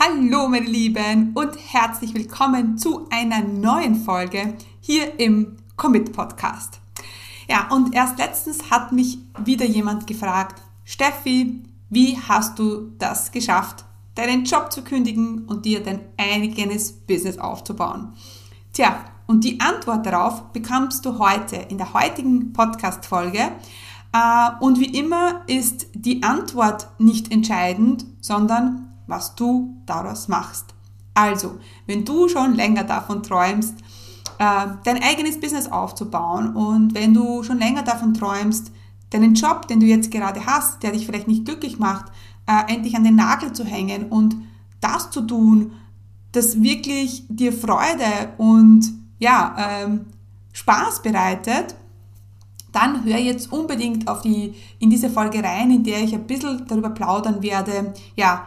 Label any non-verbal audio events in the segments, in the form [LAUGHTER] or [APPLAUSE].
Hallo meine Lieben und herzlich willkommen zu einer neuen Folge hier im Commit Podcast. Ja, und erst letztens hat mich wieder jemand gefragt, Steffi, wie hast du das geschafft, deinen Job zu kündigen und dir dein eigenes Business aufzubauen? Tja, und die Antwort darauf bekommst du heute in der heutigen Podcast-Folge. Äh, und wie immer ist die Antwort nicht entscheidend, sondern was du daraus machst. Also, wenn du schon länger davon träumst, äh, dein eigenes Business aufzubauen und wenn du schon länger davon träumst, deinen Job, den du jetzt gerade hast, der dich vielleicht nicht glücklich macht, äh, endlich an den Nagel zu hängen und das zu tun, das wirklich dir Freude und ja, ähm, Spaß bereitet, dann hör jetzt unbedingt auf die, in diese Folge rein, in der ich ein bisschen darüber plaudern werde, ja,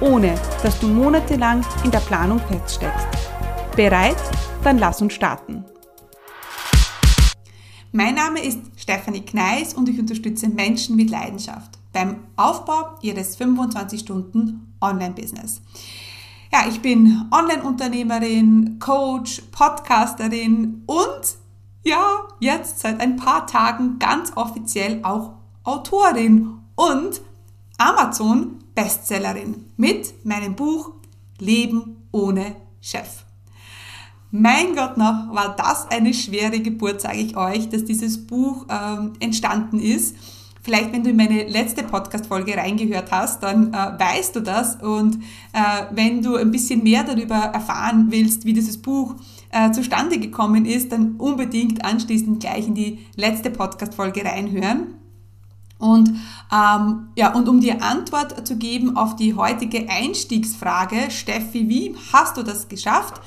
ohne dass du monatelang in der Planung feststeckst. Bereit? Dann lass uns starten. Mein Name ist Stefanie Kneis und ich unterstütze Menschen mit Leidenschaft beim Aufbau ihres 25 Stunden Online-Business. Ja, ich bin Online-Unternehmerin, Coach, Podcasterin und ja, jetzt seit ein paar Tagen ganz offiziell auch Autorin und Amazon Bestsellerin mit meinem Buch Leben ohne Chef. Mein Gott noch, war das eine schwere Geburt, sage ich euch, dass dieses Buch ähm, entstanden ist. Vielleicht, wenn du in meine letzte Podcast-Folge reingehört hast, dann äh, weißt du das. Und äh, wenn du ein bisschen mehr darüber erfahren willst, wie dieses Buch äh, zustande gekommen ist, dann unbedingt anschließend gleich in die letzte Podcast-Folge reinhören. Und, ähm, ja, und um dir Antwort zu geben auf die heutige Einstiegsfrage, Steffi, wie hast du das geschafft?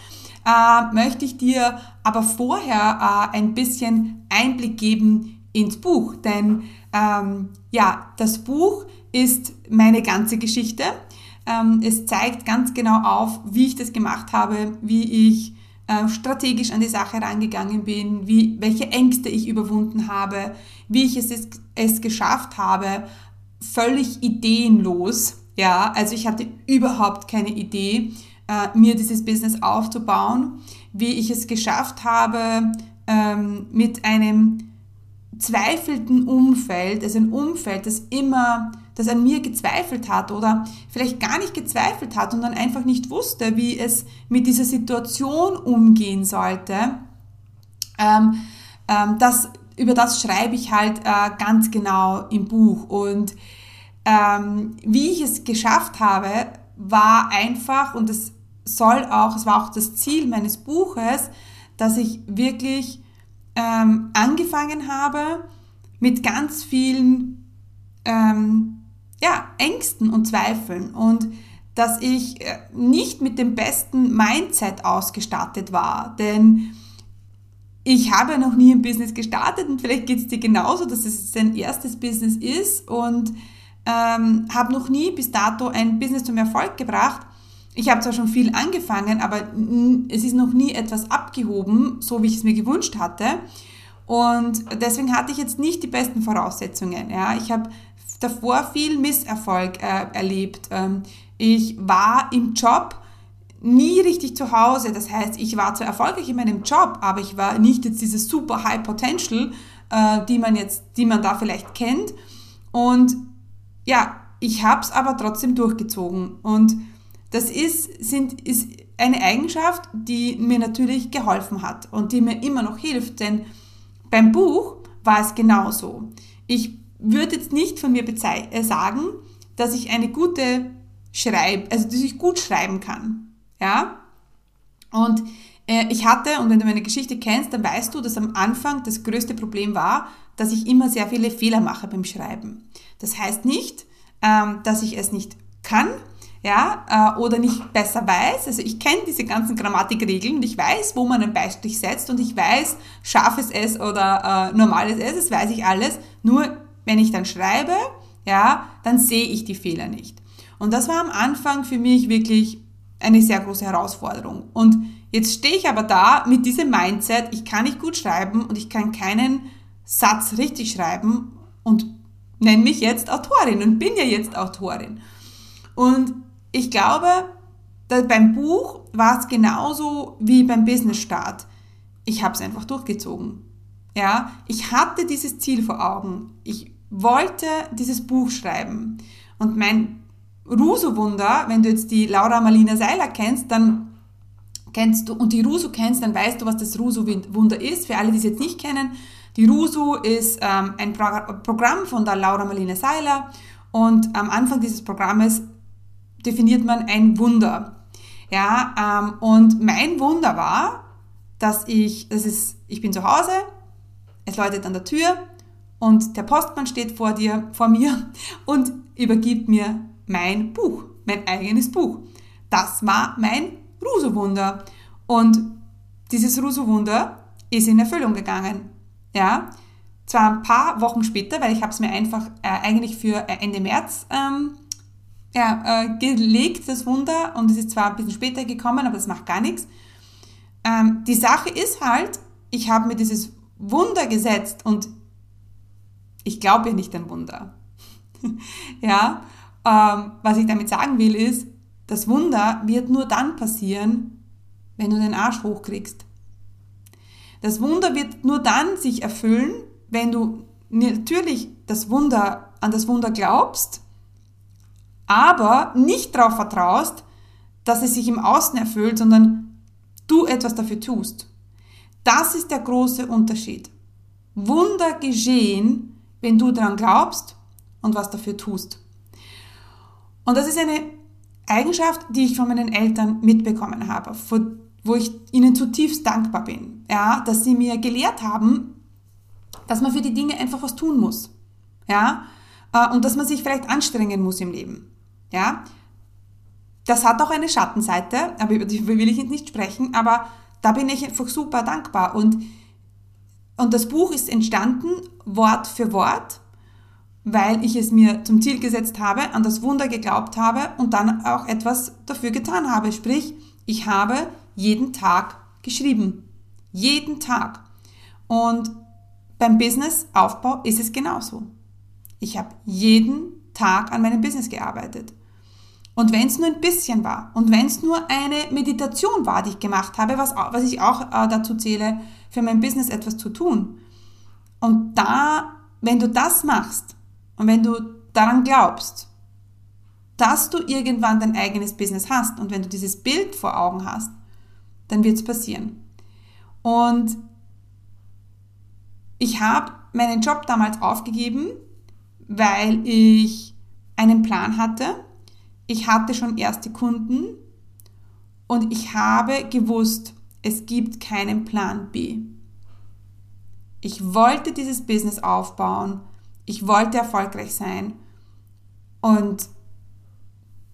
Äh, möchte ich dir aber vorher äh, ein bisschen Einblick geben ins Buch. Denn ähm, ja, das Buch ist meine ganze Geschichte. Ähm, es zeigt ganz genau auf, wie ich das gemacht habe, wie ich äh, strategisch an die Sache rangegangen bin, wie, welche Ängste ich überwunden habe, wie ich es, es geschafft habe, völlig ideenlos, ja, also ich hatte überhaupt keine Idee, äh, mir dieses Business aufzubauen, wie ich es geschafft habe, ähm, mit einem zweifelnden Umfeld, also ein Umfeld, das immer das an mir gezweifelt hat oder vielleicht gar nicht gezweifelt hat und dann einfach nicht wusste, wie es mit dieser Situation umgehen sollte, ähm, ähm, das, über das schreibe ich halt äh, ganz genau im Buch. Und ähm, wie ich es geschafft habe, war einfach, und es soll auch, es war auch das Ziel meines Buches, dass ich wirklich ähm, angefangen habe mit ganz vielen ähm, ja, Ängsten und Zweifeln und dass ich äh, nicht mit dem besten Mindset ausgestattet war, denn ich habe noch nie ein Business gestartet und vielleicht geht es dir genauso, dass es dein erstes Business ist und ähm, habe noch nie bis dato ein Business zum Erfolg gebracht. Ich habe zwar schon viel angefangen, aber es ist noch nie etwas abgehoben, so wie ich es mir gewünscht hatte. Und deswegen hatte ich jetzt nicht die besten Voraussetzungen. Ja. Ich habe davor viel Misserfolg äh, erlebt. Ähm, ich war im Job nie richtig zu Hause. Das heißt, ich war zwar erfolgreich in meinem Job, aber ich war nicht jetzt dieses super High Potential, äh, die man jetzt, die man da vielleicht kennt. Und ja, ich habe es aber trotzdem durchgezogen. Und das ist, sind, ist eine Eigenschaft, die mir natürlich geholfen hat und die mir immer noch hilft. Denn beim Buch war es genauso. Ich würde jetzt nicht von mir äh, sagen, dass ich eine gute Schreib, also dass ich gut schreiben kann. Ja? Und äh, ich hatte, und wenn du meine Geschichte kennst, dann weißt du, dass am Anfang das größte Problem war, dass ich immer sehr viele Fehler mache beim Schreiben. Das heißt nicht, ähm, dass ich es nicht kann. ja, äh, oder nicht besser weiß. Also ich kenne diese ganzen Grammatikregeln und ich weiß, wo man einen Beistrich setzt und ich weiß, scharfes S oder äh, normales S, das weiß ich alles. Nur wenn ich dann schreibe, ja, dann sehe ich die Fehler nicht. Und das war am Anfang für mich wirklich eine sehr große Herausforderung. Und jetzt stehe ich aber da mit diesem Mindset, ich kann nicht gut schreiben und ich kann keinen Satz richtig schreiben und nenne mich jetzt Autorin und bin ja jetzt Autorin. Und ich glaube, beim Buch war es genauso wie beim Business-Start. Ich habe es einfach durchgezogen. Ja, ich hatte dieses Ziel vor Augen. Ich wollte dieses Buch schreiben. Und mein Ruso-Wunder, wenn du jetzt die Laura Marlina Seiler kennst, dann kennst du, und die Ruso kennst, dann weißt du, was das Ruso-Wunder ist. Für alle, die es jetzt nicht kennen, die Ruso ist ähm, ein Pro Programm von der Laura Marlina Seiler und am Anfang dieses Programmes definiert man ein Wunder. Ja, ähm, und mein Wunder war, dass ich, das ist, ich bin zu Hause, es läutet an der Tür und der Postmann steht vor dir, vor mir und übergibt mir mein Buch, mein eigenes Buch. Das war mein Ruso-Wunder. Und dieses Ruso-Wunder ist in Erfüllung gegangen. Ja, zwar ein paar Wochen später, weil ich habe es mir einfach äh, eigentlich für äh, Ende März ähm, ja, äh, gelegt, das Wunder, und es ist zwar ein bisschen später gekommen, aber das macht gar nichts. Ähm, die Sache ist halt, ich habe mir dieses Wunder gesetzt und ich glaube ja nicht an Wunder. [LAUGHS] ja, ähm, was ich damit sagen will ist, das Wunder wird nur dann passieren, wenn du den Arsch hochkriegst. Das Wunder wird nur dann sich erfüllen, wenn du natürlich das Wunder, an das Wunder glaubst, aber nicht darauf vertraust, dass es sich im Außen erfüllt, sondern du etwas dafür tust. Das ist der große Unterschied. Wunder geschehen, wenn du daran glaubst und was dafür tust. Und das ist eine Eigenschaft, die ich von meinen Eltern mitbekommen habe, wo ich ihnen zutiefst dankbar bin, ja, dass sie mir gelehrt haben, dass man für die Dinge einfach was tun muss, ja, äh, und dass man sich vielleicht anstrengen muss im Leben, ja. Das hat auch eine Schattenseite, aber über die [LAUGHS] will ich jetzt nicht sprechen, aber da bin ich einfach super dankbar. Und und das Buch ist entstanden Wort für Wort weil ich es mir zum Ziel gesetzt habe, an das Wunder geglaubt habe und dann auch etwas dafür getan habe. Sprich, ich habe jeden Tag geschrieben. Jeden Tag. Und beim Businessaufbau ist es genauso. Ich habe jeden Tag an meinem Business gearbeitet. Und wenn es nur ein bisschen war und wenn es nur eine Meditation war, die ich gemacht habe, was, was ich auch äh, dazu zähle, für mein Business etwas zu tun. Und da, wenn du das machst, und wenn du daran glaubst, dass du irgendwann dein eigenes Business hast und wenn du dieses Bild vor Augen hast, dann wird es passieren. Und ich habe meinen Job damals aufgegeben, weil ich einen Plan hatte. Ich hatte schon erste Kunden und ich habe gewusst, es gibt keinen Plan B. Ich wollte dieses Business aufbauen ich wollte erfolgreich sein und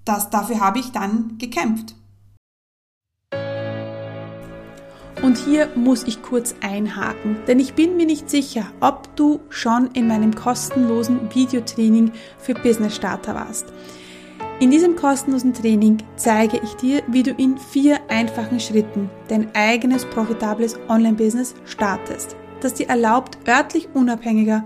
das, dafür habe ich dann gekämpft. Und hier muss ich kurz einhaken, denn ich bin mir nicht sicher, ob du schon in meinem kostenlosen Videotraining für Business Starter warst. In diesem kostenlosen Training zeige ich dir, wie du in vier einfachen Schritten dein eigenes profitables Online-Business startest, das dir erlaubt, örtlich unabhängiger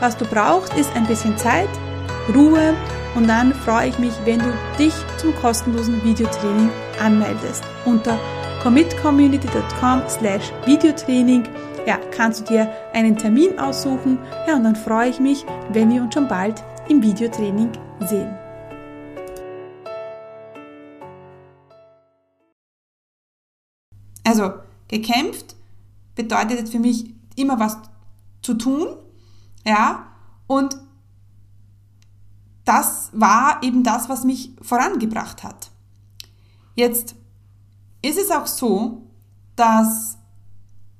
was du brauchst, ist ein bisschen Zeit, Ruhe und dann freue ich mich, wenn du dich zum kostenlosen Videotraining anmeldest. Unter commitcommunity.com slash Videotraining ja, kannst du dir einen Termin aussuchen ja, und dann freue ich mich, wenn wir uns schon bald im Videotraining sehen. Also gekämpft bedeutet für mich immer was zu tun, ja, und das war eben das, was mich vorangebracht hat. Jetzt ist es auch so, dass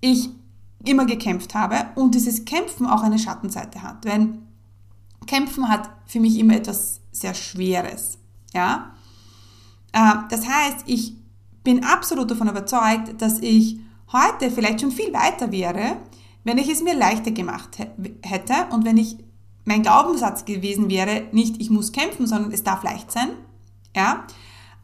ich immer gekämpft habe und dieses Kämpfen auch eine Schattenseite hat. Denn Kämpfen hat für mich immer etwas sehr Schweres. Ja? Äh, das heißt, ich bin absolut davon überzeugt, dass ich heute vielleicht schon viel weiter wäre, wenn ich es mir leichter gemacht hätte und wenn ich mein Glaubenssatz gewesen wäre, nicht ich muss kämpfen, sondern es darf leicht sein. Ja?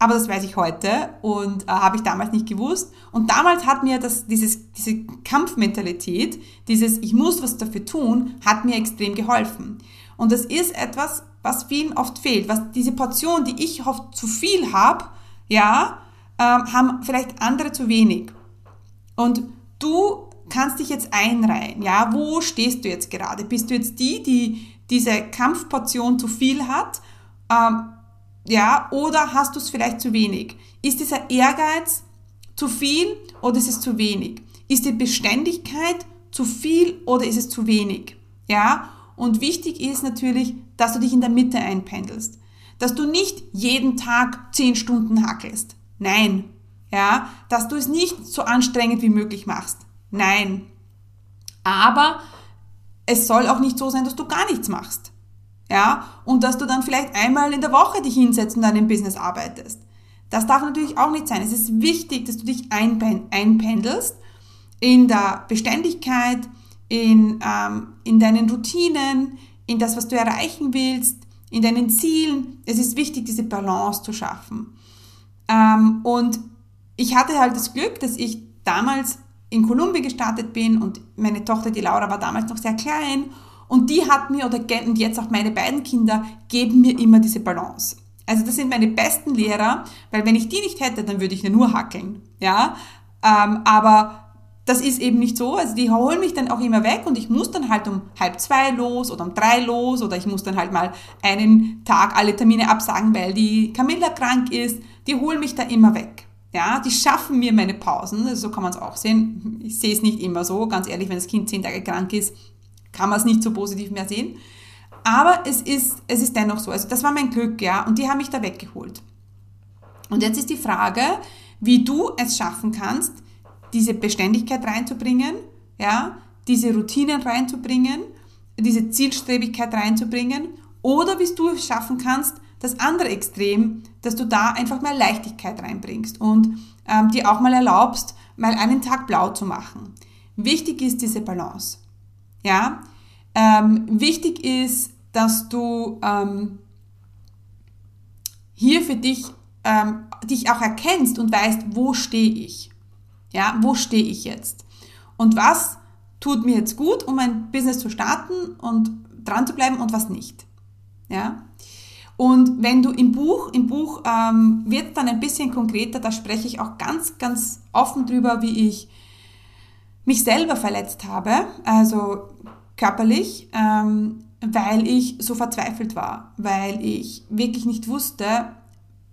Aber das weiß ich heute und äh, habe ich damals nicht gewusst. Und damals hat mir das, dieses, diese Kampfmentalität, dieses ich muss was dafür tun, hat mir extrem geholfen. Und das ist etwas, was vielen oft fehlt. Was diese Portion, die ich oft zu viel habe, ja, ähm, haben vielleicht andere zu wenig. Und du kannst dich jetzt einreihen. Ja, wo stehst du jetzt gerade? Bist du jetzt die, die diese Kampfportion zu viel hat? Ähm, ja, oder hast du es vielleicht zu wenig? Ist dieser Ehrgeiz zu viel oder ist es zu wenig? Ist die Beständigkeit zu viel oder ist es zu wenig? Ja, und wichtig ist natürlich, dass du dich in der Mitte einpendelst. Dass du nicht jeden Tag zehn Stunden hackelst. Nein. Ja, dass du es nicht so anstrengend wie möglich machst. Nein. Aber es soll auch nicht so sein, dass du gar nichts machst ja, und dass du dann vielleicht einmal in der Woche dich hinsetzt und an dem Business arbeitest. Das darf natürlich auch nicht sein. Es ist wichtig, dass du dich einpendelst in der Beständigkeit, in, ähm, in deinen Routinen, in das, was du erreichen willst, in deinen Zielen. Es ist wichtig, diese Balance zu schaffen. Ähm, und ich hatte halt das Glück, dass ich damals in Kolumbien gestartet bin und meine Tochter, die Laura, war damals noch sehr klein und die hat mir, oder und jetzt auch meine beiden Kinder, geben mir immer diese Balance. Also das sind meine besten Lehrer, weil wenn ich die nicht hätte, dann würde ich nur hackeln. Ja, ähm, aber das ist eben nicht so. Also die holen mich dann auch immer weg und ich muss dann halt um halb zwei los oder um drei los oder ich muss dann halt mal einen Tag alle Termine absagen, weil die Camilla krank ist. Die holen mich da immer weg. Ja, die schaffen mir meine Pausen. Also so kann man es auch sehen. Ich sehe es nicht immer so. Ganz ehrlich, wenn das Kind zehn Tage krank ist, kann man es nicht so positiv mehr sehen. Aber es ist, es ist dennoch so. Also das war mein Glück, ja, und die haben mich da weggeholt. Und jetzt ist die Frage, wie du es schaffen kannst, diese Beständigkeit reinzubringen, ja, diese Routinen reinzubringen, diese Zielstrebigkeit reinzubringen oder wie du es schaffen kannst, das andere Extrem, dass du da einfach mal Leichtigkeit reinbringst und ähm, dir auch mal erlaubst, mal einen Tag blau zu machen. Wichtig ist diese Balance. Ja, ähm, wichtig ist, dass du ähm, hier für dich ähm, dich auch erkennst und weißt, wo stehe ich? Ja, wo stehe ich jetzt? Und was tut mir jetzt gut, um ein Business zu starten und dran zu bleiben und was nicht? Ja. Und wenn du im Buch, im Buch ähm, wird dann ein bisschen konkreter, da spreche ich auch ganz, ganz offen drüber, wie ich mich selber verletzt habe, also körperlich, ähm, weil ich so verzweifelt war, weil ich wirklich nicht wusste,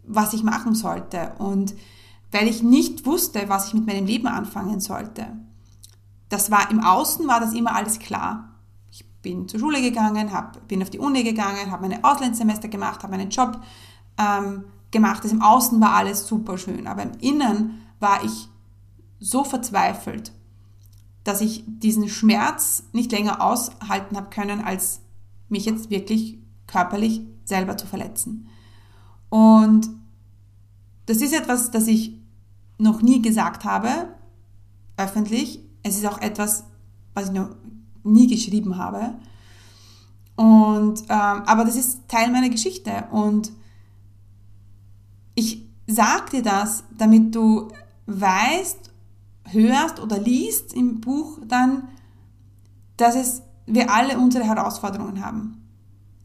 was ich machen sollte und weil ich nicht wusste, was ich mit meinem Leben anfangen sollte. Das war im Außen war das immer alles klar. Bin zur Schule gegangen, hab, bin auf die Uni gegangen, habe meine Auslandssemester gemacht, habe meinen Job ähm, gemacht. Das im Außen war alles super schön, aber im Innen war ich so verzweifelt dass ich diesen Schmerz nicht länger aushalten habe können, als mich jetzt wirklich körperlich selber zu verletzen. Und das ist etwas, das ich noch nie gesagt habe, öffentlich. Es ist auch etwas, was ich noch nie geschrieben habe. Und, ähm, aber das ist Teil meiner Geschichte. Und ich sage dir das, damit du weißt hörst oder liest im Buch dann, dass es, wir alle unsere Herausforderungen haben.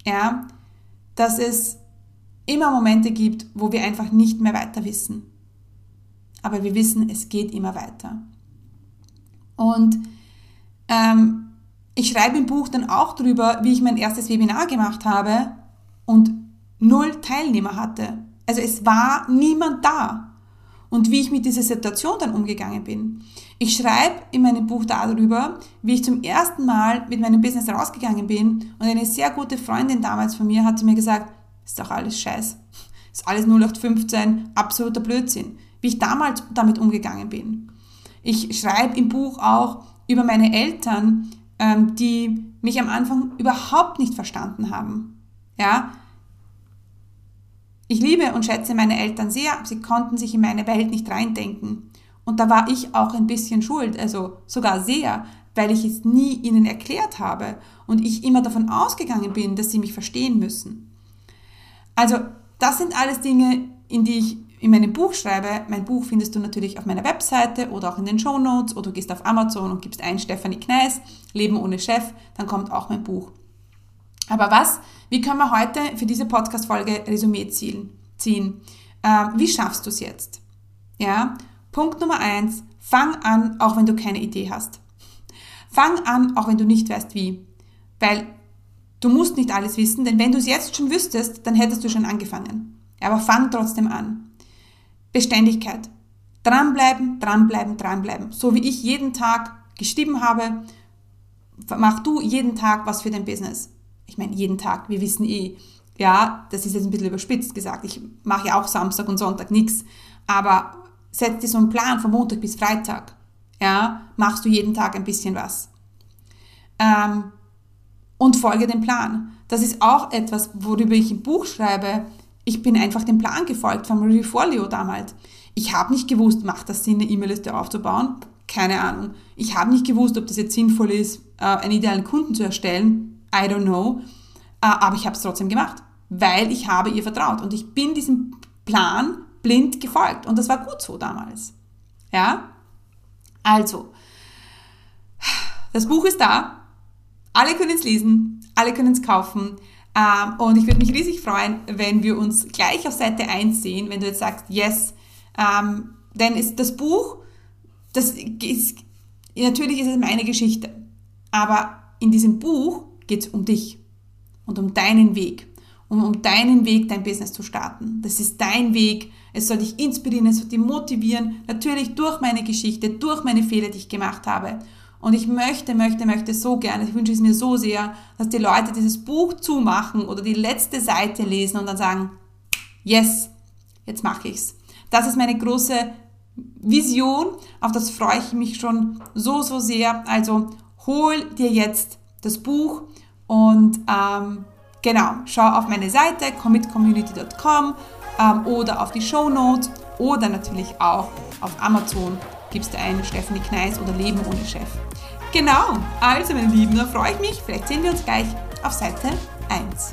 Ja, dass es immer Momente gibt, wo wir einfach nicht mehr weiter wissen. Aber wir wissen, es geht immer weiter. Und ähm, ich schreibe im Buch dann auch darüber, wie ich mein erstes Webinar gemacht habe und null Teilnehmer hatte. Also es war niemand da. und wie ich mit dieser Situation dann umgegangen bin. Ich schreibe in meinem Buch darüber, wie ich zum ersten Mal mit meinem Business rausgegangen bin und eine sehr gute Freundin damals von mir hat zu mir gesagt, ist doch alles Scheiß, ist alles 0815, absoluter Blödsinn, wie ich damals damit umgegangen bin. Ich schreibe im Buch auch über meine Eltern, ähm, die mich am Anfang überhaupt nicht verstanden haben. Ja, ich liebe und schätze meine Eltern sehr, sie konnten sich in meine Welt nicht reindenken. Und da war ich auch ein bisschen schuld, also sogar sehr, weil ich es nie ihnen erklärt habe und ich immer davon ausgegangen bin, dass sie mich verstehen müssen. Also das sind alles Dinge, in die ich in meinem Buch schreibe. Mein Buch findest du natürlich auf meiner Webseite oder auch in den Show Notes oder du gehst auf Amazon und gibst ein Stephanie Kneis, Leben ohne Chef, dann kommt auch mein Buch. Aber was, wie können wir heute für diese Podcast-Folge Resümee ziehen? Ähm, wie schaffst du es jetzt? Ja, Punkt Nummer eins, fang an, auch wenn du keine Idee hast. Fang an, auch wenn du nicht weißt wie. Weil du musst nicht alles wissen, denn wenn du es jetzt schon wüsstest, dann hättest du schon angefangen. Aber fang trotzdem an. Beständigkeit. Dranbleiben, dranbleiben, dranbleiben. So wie ich jeden Tag geschrieben habe, mach du jeden Tag was für dein Business. Ich meine, jeden Tag, wir wissen eh, ja, das ist jetzt ein bisschen überspitzt gesagt. Ich mache ja auch Samstag und Sonntag nichts. Aber setz dir so einen Plan von Montag bis Freitag. Ja, machst du jeden Tag ein bisschen was. Ähm, und folge dem Plan. Das ist auch etwas, worüber ich im Buch schreibe. Ich bin einfach dem Plan gefolgt vom Refolio damals. Ich habe nicht gewusst, macht das Sinn, eine E-Mail-Liste aufzubauen? Keine Ahnung. Ich habe nicht gewusst, ob das jetzt sinnvoll ist, äh, einen idealen Kunden zu erstellen. I don't know. Äh, aber ich habe es trotzdem gemacht, weil ich habe ihr vertraut. Und ich bin diesem Plan blind gefolgt. Und das war gut so damals. Ja? Also, das Buch ist da. Alle können es lesen. Alle können es kaufen. Ähm, und ich würde mich riesig freuen, wenn wir uns gleich auf Seite 1 sehen, wenn du jetzt sagst, yes. Ähm, denn ist das Buch, das ist, natürlich ist es meine Geschichte. Aber in diesem Buch geht es um dich und um deinen Weg, um, um deinen Weg, dein Business zu starten. Das ist dein Weg. Es soll dich inspirieren, es soll dich motivieren, natürlich durch meine Geschichte, durch meine Fehler, die ich gemacht habe. Und ich möchte, möchte, möchte so gerne, ich wünsche es mir so sehr, dass die Leute dieses Buch zumachen oder die letzte Seite lesen und dann sagen, yes, jetzt mache ich's. Das ist meine große Vision, auf das freue ich mich schon so, so sehr. Also hol dir jetzt das Buch und ähm, genau, schau auf meine Seite commitcommunity.com ähm, oder auf die Show Notes oder natürlich auch auf Amazon gibst du ein Stephanie Kneis oder Leben ohne Chef. Genau, also meine Lieben, da freue ich mich. Vielleicht sehen wir uns gleich auf Seite 1.